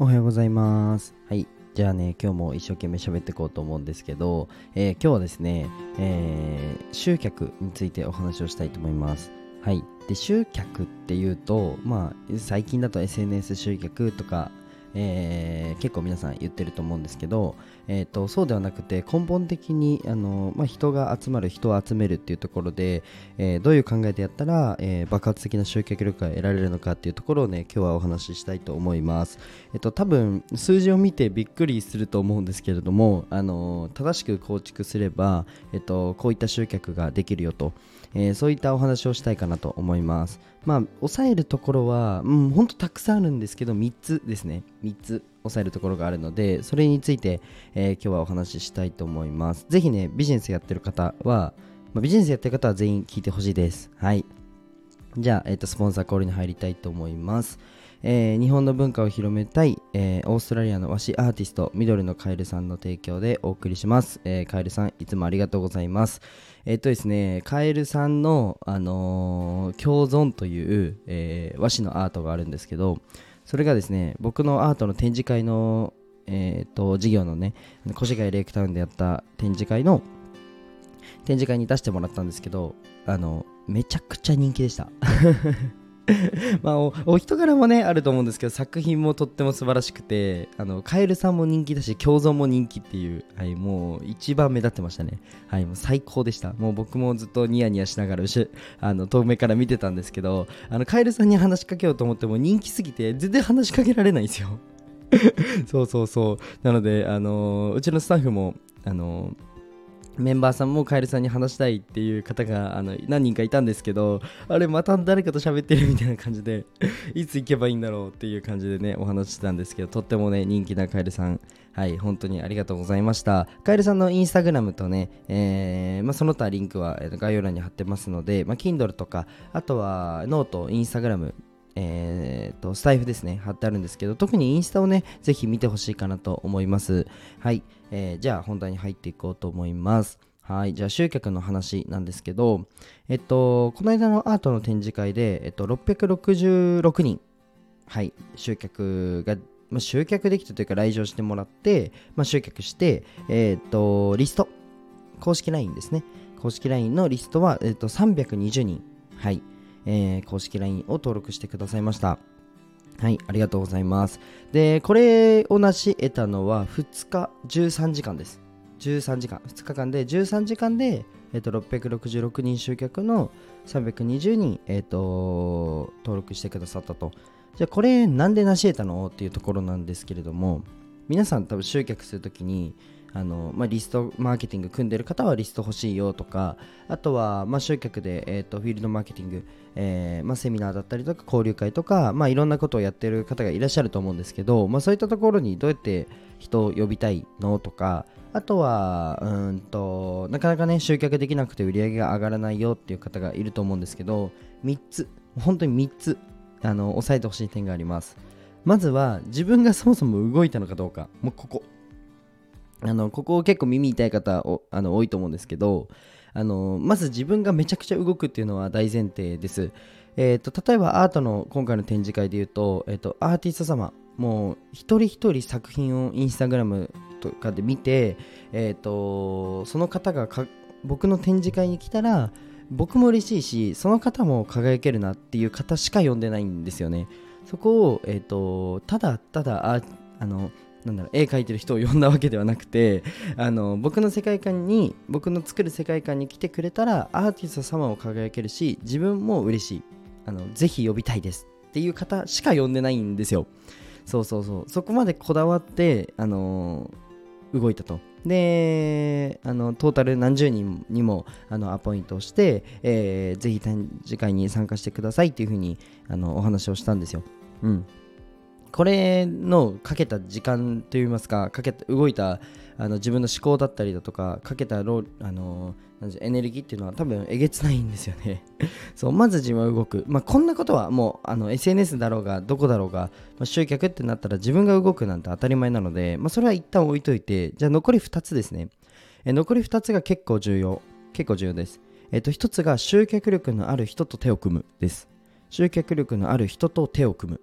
おはようございます。はい。じゃあね、今日も一生懸命喋っていこうと思うんですけど、えー今日はですね、えー集客についてお話をしたいと思います。はい。で、集客っていうと、まあ、最近だと SNS 集客とか、えー結構皆さん言ってると思うんですけど、えー、とそうではなくて根本的にあの、まあ、人が集まる人を集めるっていうところで、えーどういう考えでやったら、えー爆発的な集客力が得られるのかっていうところをね今日はお話ししたいと思います。えっと多分数字を見てびっくりすると思うんですけれども、あの正しく構築すれば、えっとこういった集客ができるよと、えーそういったお話をしたいかなと思います。まあ抑えるところは、うん、ほんとたくさんあるんですけど3つですね3つ押さえるところがあるのでそれについて、えー今日はお話ししたいと思います。ぜひねビジネスやってる方は、まあ、ビジネスやってる方は全員聞いてほしいです。はい。じゃあ、えっとスポンサーコールに入りたいと思います。えー日本の文化を広めたい、えーオーストラリアの和紙アーティスト、緑のカエルさんの提供でお送りします。えーカエルさん、いつもありがとうございます。えっとですね、カエルさんの、あのー共存という、えー和紙のアートがあるんですけど、それがですね、僕のアートの展示会の、えー、と事業のね、越谷レイクタウンでやった展示会の展示会に出してもらったんですけど、あの、めちゃくちゃ人気でした。まあお、お人柄もねあると思うんですけど作品もとっても素晴らしくてあのカエルさんも人気だし共存も人気っていう、はい、もう一番目立ってましたね。はいもう最高でした。もう僕もずっとニヤニヤしながら後あの遠目から見てたんですけどあのカエルさんに話しかけようと思っても人気すぎて全然話しかけられないんですよ。そうそうそう。なのであのうちのスタッフもあのメンバーさんもカエルさんに話したいっていう方があの何人かいたんですけどあれまた誰かと喋ってるみたいな感じで いつ行けばいいんだろうっていう感じでねお話してたんですけどとってもね人気なカエルさん。はい本当にありがとうございました。カエルさんのインスタグラムとね、えーまあ、その他リンクは概要欄に貼ってますので、まあ、Kindle とかあとはノートインスタグラムえー、とスタイフですね貼ってあるんですけど特にインスタをねぜひ見てほしいかなと思います。はい、えーじゃあ本題に入っていこうと思います。はい。じゃあ集客の話なんですけどえっとこの間のアートの展示会で、えっと、666人はい。集客がまあ、集客できたというか来場してもらって、まあ、集客して、えっとリスト。公式 LINE ですね。公式 LINE のリストは、えっと320人。はい。えー公式 LINE を登録してくださいました。はい、ありがとうございます。で、これを成し得たのは2日13時間です。13時間、2日間で13時間で、えっと666人集客の320人、えっと登録してくださったと。じゃあこれなんで成し得たの？っていうところなんですけれども、皆さん多分集客するときに、あのまあ、リストマーケティング組んでる方はリスト欲しいよとかあとは、まあ、集客で、えー、とフィールドマーケティング、えーまあ、セミナーだったりとか交流会とか、まあ、いろんなことをやってる方がいらっしゃると思うんですけど、まあ、そういったところにどうやって人を呼びたいのとかあとはうんとなかなかね集客できなくて売り上げが上がらないよっていう方がいると思うんですけど3つ本当に3つあの押さえてほしい点があります。まずは自分がそもそも動いたのかどうか。もうここ。あのここ結構耳痛い方あの多いと思うんですけどあのまず自分がめちゃくちゃ動くっていうのは大前提です。えー、と例えばアートの今回の展示会で言うと,、えー、とアーティスト様もう一人一人作品をインスタグラムとかで見て、えー、とその方が僕の展示会に来たら僕も嬉しいしその方も輝けるなっていう方しか呼んでないんですよね。そこを、えー、とただただああのなんだろう絵描いてる人を呼んだわけではなくて あの僕の世界観に僕の作る世界観に来てくれたらアーティスト様を輝けるし自分も嬉しい。あのぜひ呼びたいです。っていう方しか呼んでないんですよ。そうそうそう。そこまでこだわってあの動いたと。であのトータル何十人にもあのアポイントをして、えーぜひ展示会に参加してくださいっていうふうにあのお話をしたんですよ。うん。これのかけた時間といいますかかけた動いたあの自分の思考だったりだとかかけたロあのエネルギーっていうのは多分えげつないんですよね。そうまず自分は動く、まあ、こんなことはもうあの SNS だろうがどこだろうが、まあ、集客ってなったら自分が動くなんて当たり前なので、まあ、それは一旦置いといてじゃあ残り2つですね。え残り2つが結構重要。結構重要です。えっと1つが集客力のある人と手を組むです。集客力のある人と手を組む。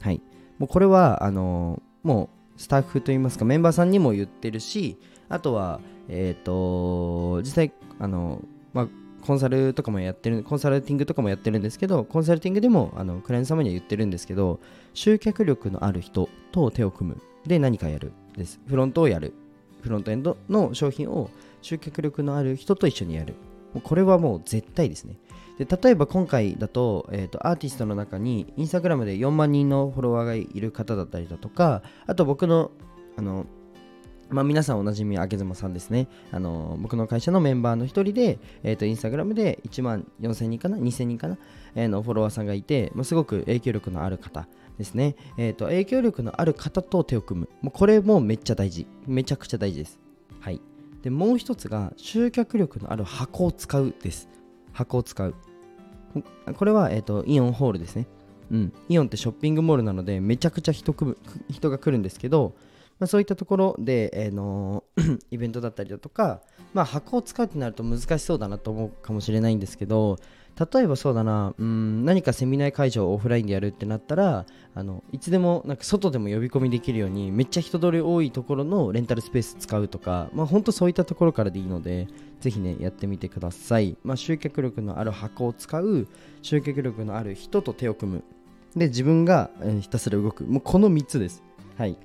はい。もうこれはあのもうスタッフといいますかメンバーさんにも言ってるしあとはえっ、ー、と実際あのまあコンサルとかもやってるコンサルティングとかもやってるんですけどコンサルティングでもあのクライアント様には言ってるんですけど集客力のある人と手を組む。で何かやる。です。フロントをやる。フロントエンドの商品を集客力のある人と一緒にやる。これはもう絶対ですね。で例えば今回だと,、えーと、アーティストの中にインスタグラムで4万人のフォロワーがいる方だったりだとかあと僕のあのまあ、皆さんおなじみ、あげずまさんですね。あの僕の会社のメンバーの一人で、え、ー、と、インスタグラムで1万4000人かな ?2000 人かな、えー、のフォロワーさんがいて、まあ、すごく影響力のある方ですね。えっ、ー、と、影響力のある方と手を組む。もうこれもめっちゃ大事。めちゃくちゃ大事です。はい。で、もう一つが、集客力のある箱を使うです。箱を使う。これは、え、ー、と、イオンホールですね。うん。イオンってショッピングモールなので、めちゃくちゃ人く人が来るんですけど、まあ、そういったところで、えー、の イベントだったりだとか、まあ、箱を使うってなると難しそうだなと思うかもしれないんですけど例えばそうだなうん何かセミナー会場をオフラインでやるってなったらあのいつでもなんか外でも呼び込みできるようにめっちゃ人通り多いところのレンタルスペース使うとか、まあ、本当そういったところからでいいのでぜひねやってみてください、まあ、集客力のある箱を使う集客力のある人と手を組む。で自分が、え、ひたすら動く。もうこの3つです。はい。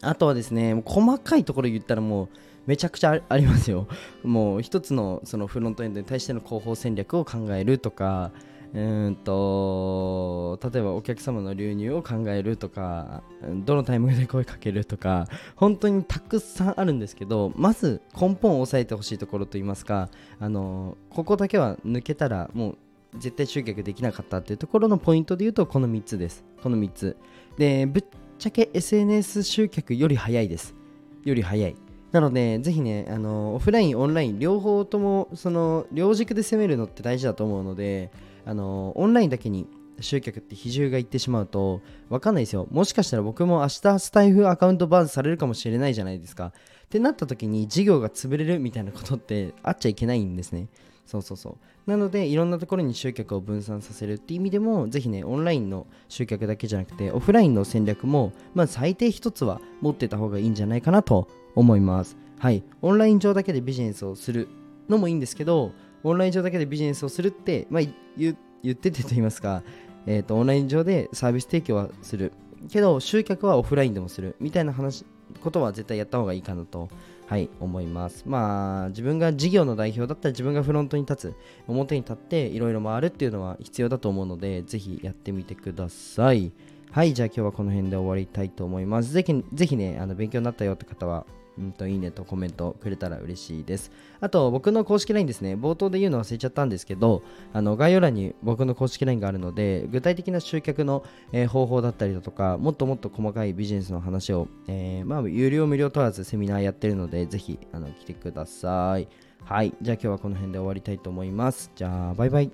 あとはですね、細かいところ言ったらもうめちゃくちゃありますよ。もう一つのそのフロントエンドに対しての広報戦略を考えるとか、うんと例えばお客様の流入を考えるとかどのタイミングで声かけるとか本当にたくさんあるんですけどまず根本を押さえてほしいところといいますかあのここだけは抜けたらもう絶対集客できなかったっていうところのポイントで言うとこの3つですこの3つでぶっちゃけ SNS 集客より早いです。より早い。なので、ぜひね、あのオフライン、オンライン、両方とも、その、両軸で攻めるのって大事だと思うので、あのオンラインだけに集客って比重がいってしまうと、わかんないですよ。もしかしたら僕も明日スタイフアカウントバーンされるかもしれないじゃないですか。ってなった時に事業が潰れるみたいなことってあっちゃいけないんですね。そうそうそう。なので、いろんなところに集客を分散させるっていう意味でも、ぜひね、オンラインの集客だけじゃなくて、オフラインの戦略も、まあ、最低一つは持ってた方がいいんじゃないかなと思います。はい。オンライン上だけでビジネスをするのもいいんですけど、オンライン上だけでビジネスをするって、まあ、言っててと言いますか、えっ、ー、と、オンライン上でサービス提供はする。けど、集客はオフラインでもする。みたいな話、ことは絶対やった方がいいかなとはい、思います。まあ、自分が事業の代表だったら自分がフロントに立つ、表に立っていろいろ回るっていうのは必要だと思うので、ぜひやってみてください。はい、じゃあ今日はこの辺で終わりたいと思います。ぜひ、ぜひね、あの勉強になったよって方は、うんと、いいねとコメントくれたら嬉しいです。あと、僕の公式 LINE ですね、冒頭で言うの忘れちゃったんですけど、あの概要欄に僕の公式 LINE があるので、具体的な集客の、えー、方法だったりだとか、もっともっと細かいビジネスの話を、えー、まあ、有料無料問わずセミナーやってるので、ぜひ、あの、来てください。はい。じゃあ今日はこの辺で終わりたいと思います。じゃあ、バイバイ。